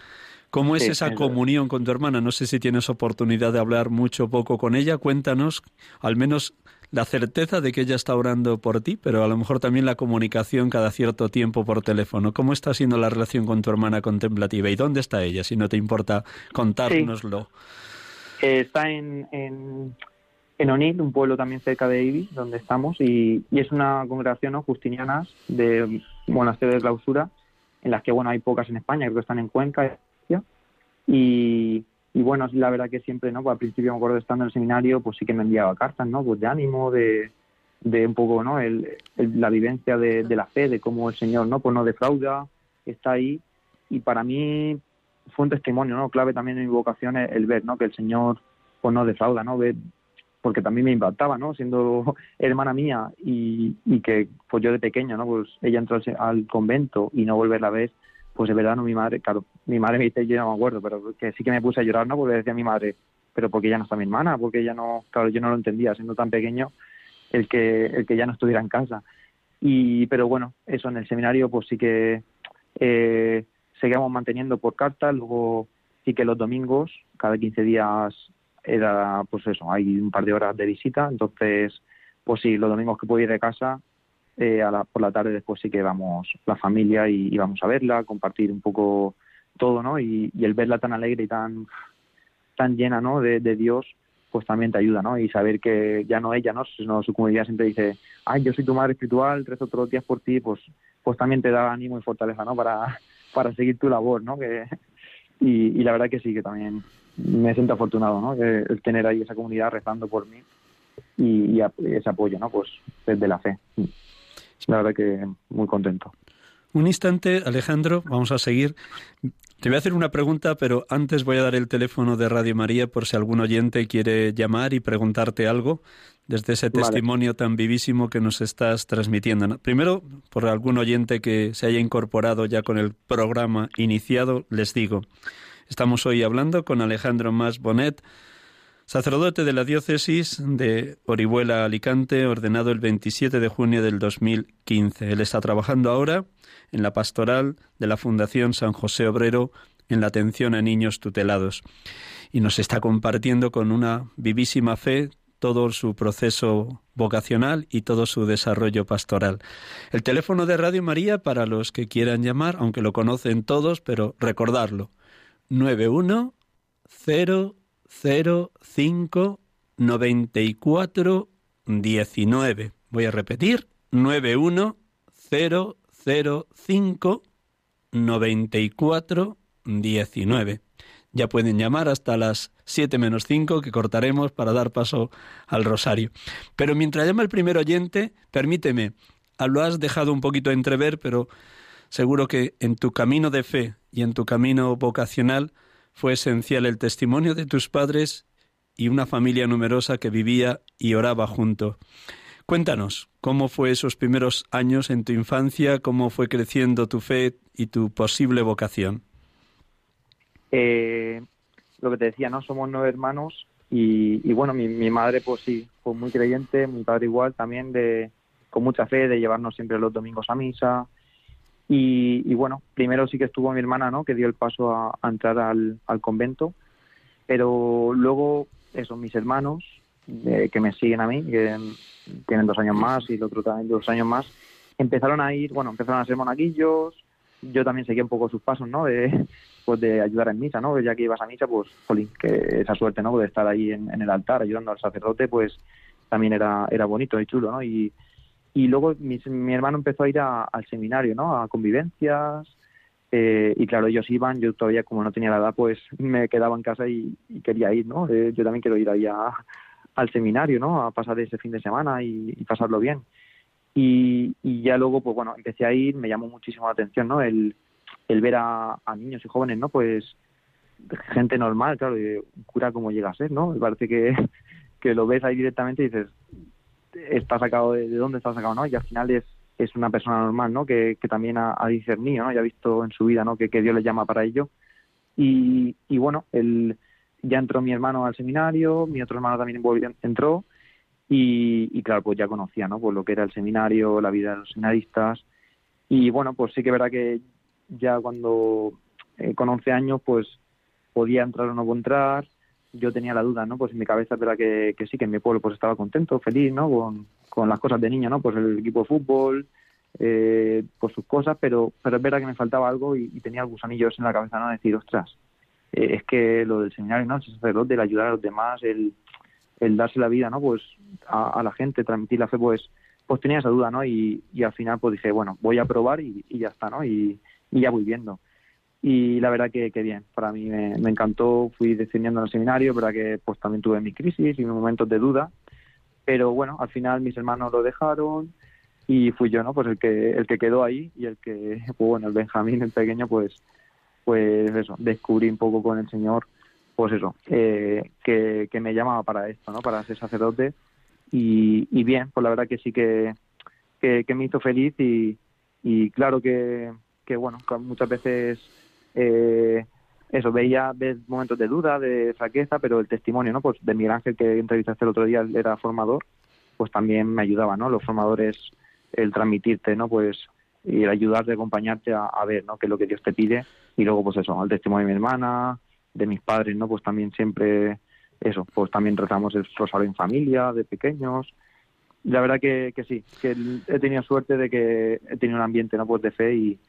¿Cómo es sí, esa comunión con tu hermana? No sé si tienes oportunidad de hablar mucho o poco con ella. Cuéntanos al menos la certeza de que ella está orando por ti, pero a lo mejor también la comunicación cada cierto tiempo por teléfono. ¿Cómo está siendo la relación con tu hermana contemplativa y dónde está ella, si no te importa contárnoslo? Eh, está en, en, en Onil, un pueblo también cerca de Ibi, donde estamos, y, y es una congregación ¿no? de monasterio de clausura, en las que bueno hay pocas en España, creo que están en Cuenca, y, y bueno, la verdad que siempre, ¿no? Pues al principio me acuerdo estando en el seminario, pues sí que me enviaba cartas, ¿no? Pues de ánimo, de, de un poco, ¿no? El, el, la vivencia de, de, la fe, de cómo el Señor, ¿no? Pues no defrauda, está ahí, y para mí fue un testimonio, ¿no? Clave también en mi vocación el, el ver, ¿no? Que el Señor, pues no defrauda, ¿no? Ver, porque también me impactaba, ¿no? Siendo (laughs) hermana mía y, y que, pues yo de pequeño, ¿no? Pues ella entró al convento y no volverla a ver, pues de verdad no mi madre, claro, mi madre me dice, yo no me acuerdo, pero que sí que me puse a llorar, ¿no? Porque decía mi madre, pero porque ya no está mi hermana, porque ella no, claro, yo no lo entendía, siendo tan pequeño, el que, el que ya no estuviera en casa. Y, pero bueno, eso en el seminario, pues sí que eh, seguíamos manteniendo por carta, luego sí que los domingos, cada 15 días era, pues eso, hay un par de horas de visita, entonces, pues sí, los domingos que puedo ir de casa, eh, a la, por la tarde después sí que vamos la familia y, y, vamos a verla, compartir un poco todo, ¿no? Y, el verla tan alegre y tan tan llena, ¿no? De, Dios, pues también te ayuda, ¿no? Y saber que ya no ella, ¿no? Sino su comunidad siempre dice, ay, yo soy tu madre espiritual, rezo todos los días por ti, pues pues también te da ánimo y fortaleza, ¿no? Para, (laughs) para seguir tu labor, ¿no? Que, y, la verdad que sí, que también me siento afortunado, ¿no? El tener ahí esa comunidad rezando por mí y, y ese apoyo, ¿no? Pues desde la fe la verdad que muy contento. Un instante, Alejandro, vamos a seguir. Te voy a hacer una pregunta, pero antes voy a dar el teléfono de Radio María por si algún oyente quiere llamar y preguntarte algo desde ese testimonio tan vivísimo que nos estás transmitiendo. Primero, por algún oyente que se haya incorporado ya con el programa iniciado, les digo, estamos hoy hablando con Alejandro Mas Bonet, sacerdote de la diócesis de Orihuela Alicante, ordenado el 27 de junio del 2015. Él está trabajando ahora en la pastoral de la Fundación San José Obrero en la atención a niños tutelados y nos está compartiendo con una vivísima fe todo su proceso vocacional y todo su desarrollo pastoral. El teléfono de Radio María para los que quieran llamar, aunque lo conocen todos, pero recordarlo. 91 0 05 94 19. Voy a repetir, 91005 94 19. Ya pueden llamar hasta las 7 menos 5 que cortaremos para dar paso al rosario. Pero mientras llama el primer oyente, permíteme, lo has dejado un poquito entrever, pero seguro que en tu camino de fe y en tu camino vocacional fue esencial el testimonio de tus padres y una familia numerosa que vivía y oraba junto. Cuéntanos, ¿cómo fue esos primeros años en tu infancia? ¿Cómo fue creciendo tu fe y tu posible vocación? Eh, lo que te decía, ¿no? Somos nueve hermanos y, bueno, mi, madre pues sí, fue muy creyente, mi padre igual, también de con mucha fe, de llevarnos siempre los domingos a misa. Y, bueno, primero sí que estuvo mi hermana, ¿no? Que dio el paso a, entrar al, convento, pero luego, eso, mis hermanos, eh, que me siguen a mí, que tienen dos años más y el otro también dos años más, empezaron a ir, bueno, empezaron a ser monaguillos, yo también seguía un poco sus pasos, ¿no? De, pues de ayudar en misa, ¿no? Ya que ibas a misa, pues, jolín, que esa suerte, ¿no? De estar ahí en, el altar ayudando al sacerdote, pues también era, era bonito y chulo, ¿no? Y, y luego mi, mi hermano empezó a ir al seminario, ¿no? A convivencias, eh, y claro, ellos iban, yo todavía como no tenía la edad, pues me quedaba en casa y, quería ir, ¿no? Eh, yo también quiero ir ahí al seminario, ¿no? A pasar ese fin de semana y pasarlo bien. Y, ya luego, pues bueno, empecé a ir, me llamó muchísimo la atención, ¿no? El, el ver a, niños y jóvenes, ¿no? Pues gente normal, claro, y cura como llega a ser, ¿no? Me parece que (laughs) lo ves ahí directamente y dices, está sacado de, dónde está sacado, ¿no? Y al final es, es una persona normal, ¿no? Que, que también ha, discernido, ¿no? Y ha visto en su vida, ¿no? Que, que Dios le llama para ello. Y, y bueno, el, ya entró mi hermano al seminario, mi otro hermano también entró y, claro, pues ya conocía, ¿no? Pues lo que era el seminario, la vida de los seminaristas. Y bueno, pues sí que verá que ya cuando eh, con 11 años, pues podía entrar o no entrar. Yo tenía la duda, ¿no? Pues en mi cabeza era que, que sí, que en mi pueblo pues estaba contento, feliz, ¿no? Con, con las cosas de niño, ¿no? Pues el equipo de fútbol, eh, pues sus cosas, pero, pero es verdad que me faltaba algo y, tenía algunos anillos en la cabeza, ¿no? decir, ostras, eh, es que lo del seminario, ¿no? El sacerdote, el ayudar a los demás, el el darse la vida, ¿no? Pues a, la gente, transmitir la fe, pues pues tenía esa duda, ¿no? Y, y al final pues dije, bueno, voy a probar y, ya está, ¿no? Y, ya voy viendo. Y la verdad que, que bien, para mí me, encantó, fui descendiendo en el seminario, verdad que pues también tuve mis crisis y mis momentos de duda, pero bueno, al final mis hermanos lo dejaron y fui yo, ¿no? Pues el que el que quedó ahí y el que, (laughs) pues bueno, el Benjamín, el pequeño, pues pues eso, descubrí un poco con el Señor pues eso, eh, que, me llamaba para esto, ¿no? Para ser sacerdote. Y, y bien, pues la verdad que sí que, que, me hizo feliz y, y claro que, que, bueno, muchas veces eh, eso, veía momentos de duda, de fraqueza, pero el testimonio, ¿no? Pues de Miguel Ángel que entrevistaste el otro día, era formador, pues también me ayudaba, ¿no? Los formadores, el transmitirte, ¿no? Pues y el ayudarte, acompañarte a, ver, ¿no? Qué lo que Dios te pide. Y luego, pues eso, el testimonio de mi hermana, de mis padres, ¿no? Pues también siempre, eso, pues también tratamos el rosario en familia, de pequeños. La verdad que, que sí, que he tenido suerte de que he tenido un ambiente, ¿no? Pues de fe y,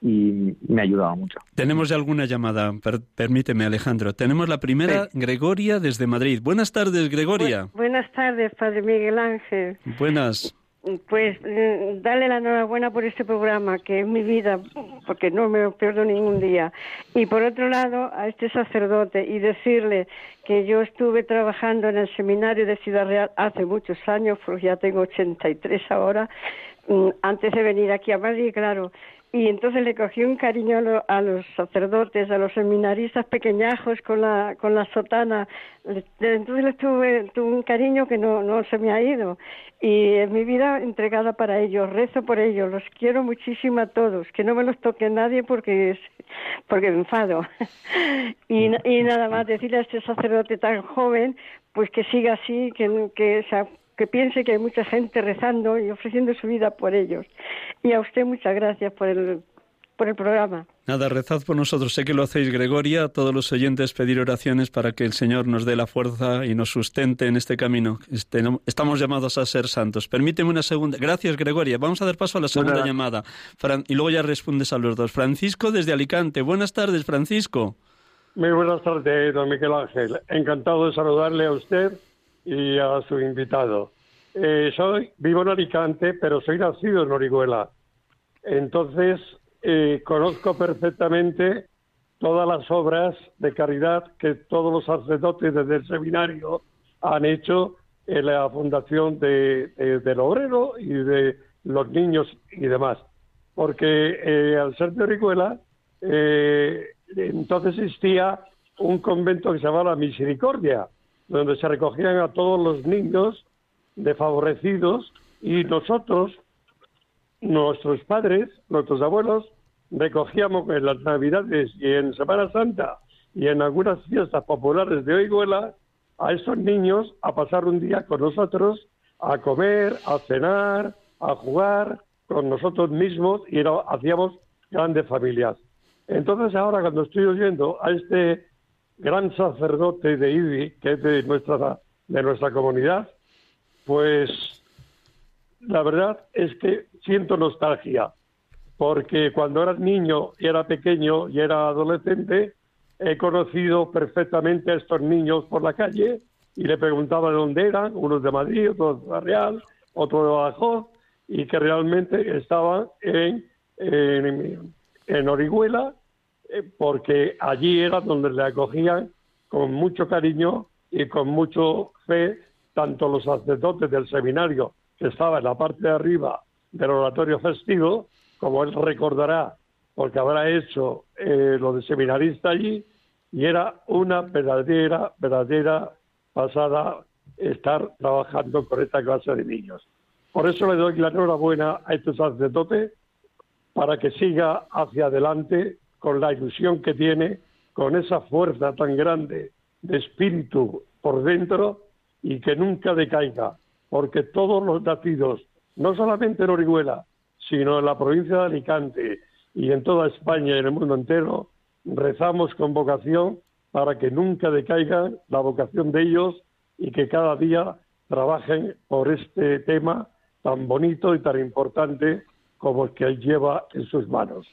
y me ha ayudado mucho. Tenemos ya alguna llamada, permíteme Alejandro. Tenemos la primera, Gregoria desde Madrid. Buenas tardes, Gregoria. buenas tardes, Padre Miguel Ángel. Buenas. Pues mm, darle la enhorabuena por este programa, que es mi vida, porque no me lo pierdo ningún día. Y por otro lado, a este sacerdote y decirle que yo estuve trabajando en el seminario de Ciudad Real hace muchos años, porque ya tengo 83 ahora, mm, antes de venir aquí a Madrid, claro, y entonces le cogí un cariño a, los sacerdotes, a los seminaristas pequeñajos con la, con la sotana. Entonces les tuve, tuve un cariño que no, no se me ha ido. Y en mi vida entregada para ellos, rezo por ellos, los quiero muchísimo a todos, que no me los toque nadie porque, porque me enfado. (laughs) y, y nada más decirle a este sacerdote tan joven, pues que siga así, que, que que piense que hay mucha gente rezando y ofreciendo su vida por ellos. Y a usted muchas gracias por el, por el programa. Nada, rezad por nosotros. Sé que lo hacéis, Gregoria. A todos los oyentes pedir oraciones para que el Señor nos dé la fuerza y nos sustente en este camino. Este, estamos llamados a ser santos. Permíteme una segunda. Gracias, Gregoria. Vamos a dar paso a la segunda llamada. y luego ya respondes a los dos. Francisco desde Alicante. Buenas tardes, Francisco. Muy buenas tardes, don Miguel Ángel. Encantado de saludarle a usted y a su invitado. Eh, soy vivo en Alicante, pero soy nacido en Orihuela. Entonces, eh, conozco perfectamente todas las obras de caridad que todos los sacerdotes desde el seminario han hecho en la fundación de, del obrero y de los niños y demás. Porque eh, al ser de Orihuela, entonces existía un convento que se llamaba La Misericordia, donde se recogían a todos los niños desfavorecidos y nosotros, nuestros padres, nuestros abuelos, recogíamos en las Navidades y en Semana Santa y en algunas fiestas populares de Oiguela a esos niños a pasar un día con nosotros, a comer, a cenar, a jugar con nosotros mismos y hacíamos grandes familias. Entonces ahora cuando estoy oyendo a este gran sacerdote de IBI, que es de nuestra, de nuestra comunidad, pues la verdad es que siento nostalgia, porque cuando era niño y era pequeño y era adolescente, he conocido perfectamente a estos niños por la calle y le preguntaba de dónde eran, unos de Madrid, otros de Real, otros de Badajoz, y que realmente estaban en, en, en Orihuela, porque allí era donde le acogían con mucho cariño y con mucho fe tanto los sacerdotes del seminario que estaba en la parte de arriba del oratorio festivo, como él recordará, porque habrá hecho eh, lo de seminarista allí, y era una verdadera, verdadera pasada estar trabajando con esta clase de niños. Por eso le doy la enhorabuena a este sacerdote para que siga hacia adelante con la ilusión que tiene, con esa fuerza tan grande de espíritu por dentro y que nunca decaiga, porque todos los nacidos, no solamente en Orihuela, sino en la provincia de Alicante y en toda España y en el mundo entero, rezamos con vocación para que nunca decaiga la vocación de ellos y que cada día trabajen por este tema tan bonito y tan importante como el que él lleva en sus manos.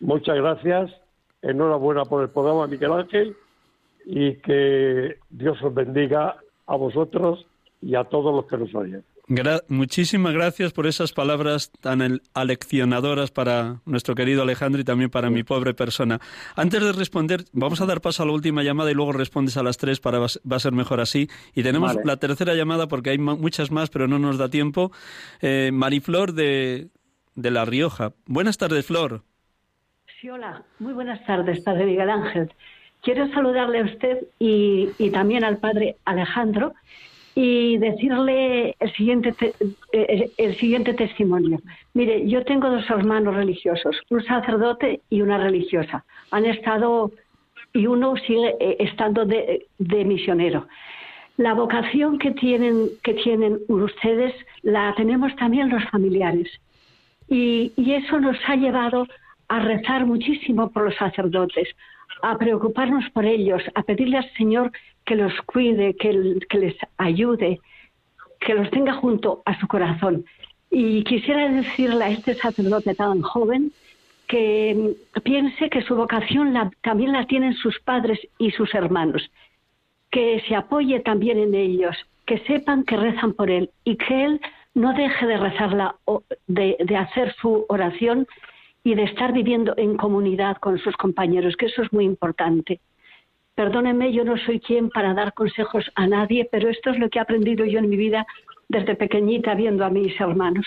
Muchas gracias, enhorabuena por el programa, Miguel Ángel, y que Dios os bendiga a vosotros y a todos los que nos oyen. muchísimas gracias por esas palabras tan aleccionadoras para nuestro querido Alejandro y también para mi pobre persona. Antes de responder, vamos a dar paso a la última llamada y luego respondes a las tres para va a ser mejor así. Y tenemos la tercera llamada porque hay muchas más, pero no nos da tiempo. Eh, Mariflor de, de La Rioja. Buenas tardes, Flor. Hola. Muy buenas tardes, Padre Miguel Ángel. Quiero saludarle a usted y, también al Padre Alejandro y decirle el siguiente, eh, el, siguiente testimonio. Mire, yo tengo dos hermanos religiosos, un sacerdote y una religiosa. Han estado, y uno sigue eh, estando de, misionero. La vocación que tienen, que tienen ustedes la tenemos también los familiares. Y, y eso nos ha llevado a rezar muchísimo por los sacerdotes, a preocuparnos por ellos, a pedirle al Señor que los cuide, que, les ayude, que los tenga junto a su corazón. Y quisiera decirle a este sacerdote tan joven que piense que su vocación también la tienen sus padres y sus hermanos, que se apoye también en ellos, que sepan que rezan por él y que él no deje de rezarla, de, de hacer su oración y de estar viviendo en comunidad con sus compañeros, que eso es muy importante. Perdónenme, yo no soy quien para dar consejos a nadie, pero esto es lo que he aprendido yo en mi vida desde pequeñita viendo a mis hermanos.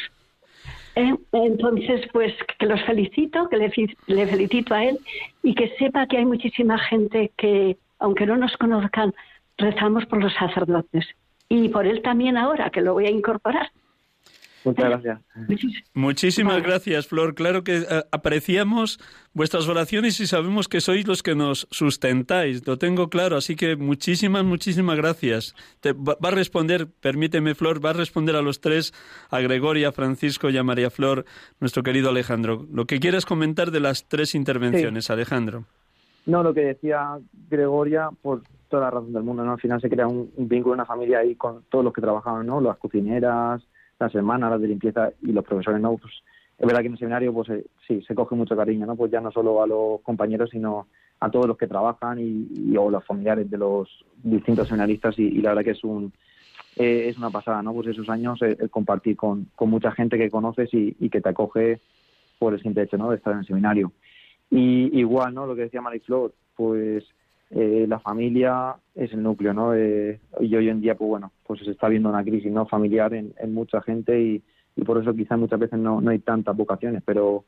¿Eh? Entonces, pues que los felicito, que le, le felicito a él y que sepa que hay muchísima gente que, aunque no nos conozcan, rezamos por los sacerdotes. Y por él también ahora, que lo voy a incorporar. Muchas gracias. Muchísimas gracias, Flor. Claro que eh, apreciamos vuestras oraciones y sabemos que sois los que nos sustentáis. Lo tengo claro, así que muchísimas, muchísimas gracias. va, a responder, permíteme, Flor, va a responder a los tres, a Gregoria, a Francisco y a María Flor, nuestro querido Alejandro. Lo que quieras comentar de las tres intervenciones, Alejandro. No, lo que decía Gregoria, por toda la razón del mundo, ¿no? Al final se crea un, un vínculo, una familia ahí con todos los que trabajaban, ¿no? Las cocineras, las las de limpieza y los profesores no, pues es verdad que en el seminario, pues eh, sí, se coge mucho cariño, ¿no? Pues ya no solo a los compañeros, sino a todos los que trabajan y, o los familiares de los distintos seminaristas y, la verdad que es un eh, es una pasada, ¿no? Pues esos años el, compartir con, con, mucha gente que conoces y, que te acoge por el simple hecho, ¿no? De estar en el seminario. Y igual, ¿no? Lo que decía Mariflor, pues eh, la familia es el núcleo, ¿no? Eh, y hoy en día, pues bueno, pues se está viendo una crisis, ¿no? Familiar en, mucha gente y, por eso quizás muchas veces no, no hay tantas vocaciones, pero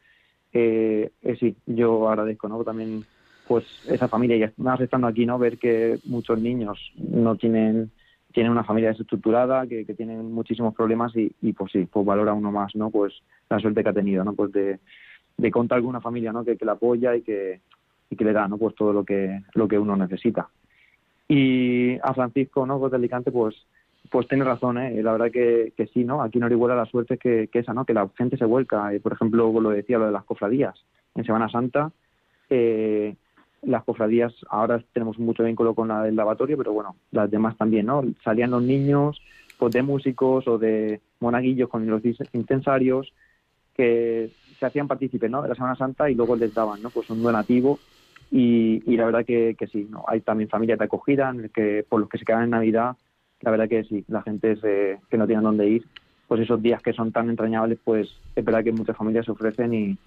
eh, eh, sí, yo agradezco, ¿no? También pues esa familia y más estando aquí no ver que muchos niños no tienen tienen una familia desestructurada que, que tienen muchísimos problemas y, y, pues sí pues valora uno más no pues la suerte que ha tenido no pues de, de contar con una familia no que, que la apoya y que y que le da no pues todo lo que lo que uno necesita y a Francisco no pues de Alicante pues pues tiene razón ¿eh? la verdad que, que sí no aquí en Orihuela la suerte es que, que esa no que la gente se vuelca por ejemplo lo decía lo de las cofradías en Semana Santa eh, las cofradías ahora tenemos mucho vínculo con la del lavatorio, pero bueno, las demás también, ¿no? Salían los niños pues de músicos o de monaguillos con los intensarios que se hacían partícipes, ¿no? De la Semana Santa y luego les daban, ¿no? Pues un donativo y, y la verdad que, que sí, ¿no? Hay también familias de acogida en que, por los que se quedan en Navidad, la verdad que sí, la gente que no tiene dónde ir, pues esos días que son tan entrañables, pues es verdad que muchas familias se ofrecen y,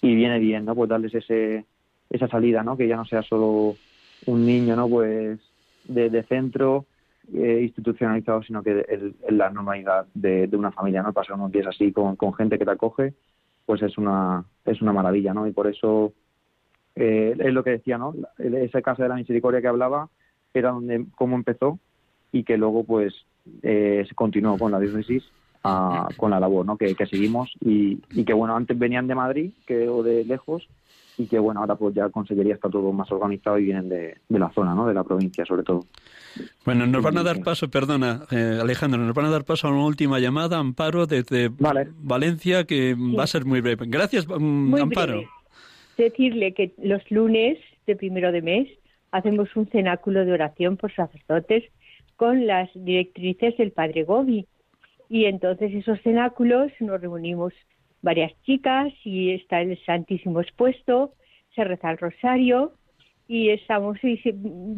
y viene bien, ¿no? Pues darles ese esa salida, ¿no? Que ya no sea solo un niño, ¿no? Pues de, centro eh, institucionalizado, sino que el, la normalidad de, una familia, ¿no? Pasar unos días así con, gente que te acoge, pues es una es una maravilla, ¿no? Y por eso eh, es lo que decía, ¿no? Esa casa de la misericordia que hablaba era donde cómo empezó y que luego pues eh, se continuó con la diócesis con la labor, ¿no? Que, seguimos y, y, que bueno antes venían de Madrid que o de lejos y que bueno, ahora pues ya Consellería está todo más organizado y vienen de, la zona, ¿no? De la provincia sobre todo. Bueno, nos van a dar paso, perdona eh, Alejandro, nos van a dar paso a una última llamada, Amparo, desde Valencia, que va a ser muy breve. Gracias, mm, Amparo. Decirle que los lunes de primero de mes hacemos un cenáculo de oración por sacerdotes con las directrices del Padre Gobi. Y entonces esos cenáculos nos reunimos varias chicas y está el Santísimo expuesto, se reza el rosario y estamos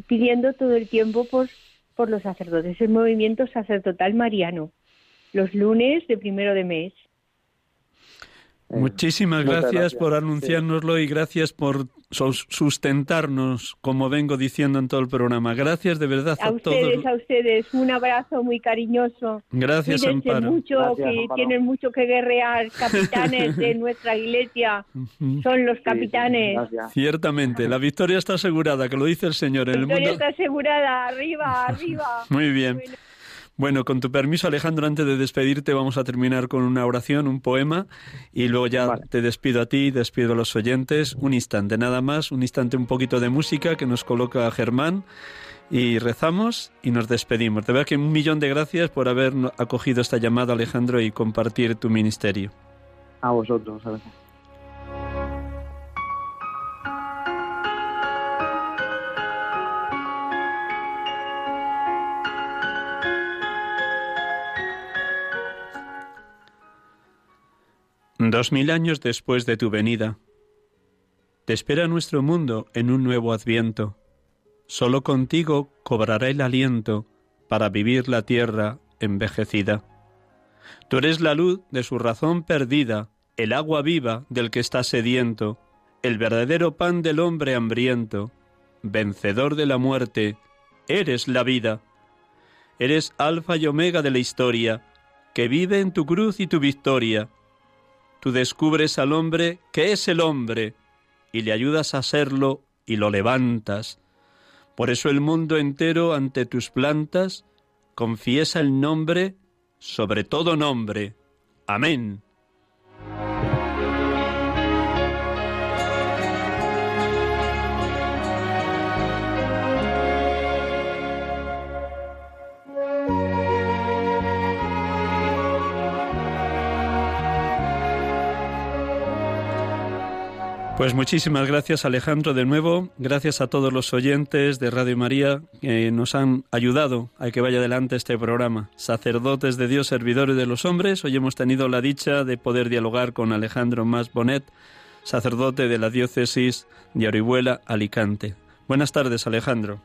pidiendo todo el tiempo por, por los sacerdotes, el movimiento sacerdotal mariano, los lunes de primero de mes. Eh, Muchísimas gracias, por anunciárnoslo y gracias por sustentarnos, como vengo diciendo en todo el programa. Gracias de verdad a, a ustedes, a ustedes. Un abrazo muy cariñoso. Gracias, Amparo. mucho, que tienen mucho que guerrear. (laughs) Capitanes de nuestra iglesia son los capitanes. Ciertamente, la victoria está asegurada, que lo dice el Señor. La victoria está asegurada, arriba, (laughs) arriba. Muy bien. Bueno, con tu permiso, Alejandro, antes de despedirte, vamos a terminar con una oración, un poema, y luego ya te despido a ti, despido a los oyentes. Un instante, nada más, un instante, un poquito de música que nos coloca Germán, y rezamos y nos despedimos. De verdad que un millón de gracias por haber acogido esta llamada, Alejandro, y compartir tu ministerio. A vosotros, Alejandro. Dos mil años después de tu venida, te espera nuestro mundo en un nuevo adviento. Solo contigo cobrará el aliento para vivir la tierra envejecida. Tú eres la luz de su razón perdida, el agua viva del que está sediento, el verdadero pan del hombre hambriento, vencedor de la muerte, eres la vida. Eres alfa y omega de la historia, que vive en tu cruz y tu victoria tú descubres al hombre que es el hombre y le ayudas a serlo y lo levantas. Por eso el mundo entero ante tus plantas confiesa el nombre sobre todo nombre. Amén. Pues muchísimas gracias Alejandro de nuevo, gracias a todos los oyentes de Radio María que nos han ayudado a que vaya adelante este programa. Sacerdotes de Dios, servidores de los hombres, hoy hemos tenido la dicha de poder dialogar con Alejandro Mas Bonet, sacerdote de la diócesis de Orihuela, Alicante. Buenas tardes Alejandro.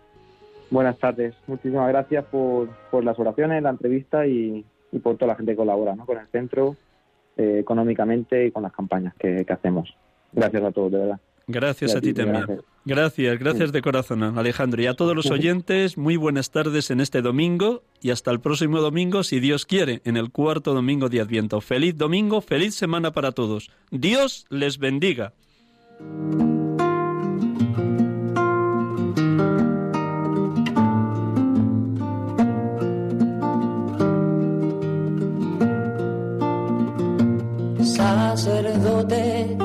Buenas tardes, muchísimas gracias por, por las oraciones, la entrevista y, y, por toda la gente que colabora ¿no? con el centro eh, económicamente y con las campañas que, que hacemos. Gracias a todos, de verdad. Gracias a, ti, también. Gracias, gracias de corazón, Alejandro. Y a todos los oyentes, muy buenas tardes en este domingo y hasta el próximo domingo, si Dios quiere, en el cuarto domingo de Adviento. Feliz domingo, feliz semana para todos. Dios les bendiga. Sacerdote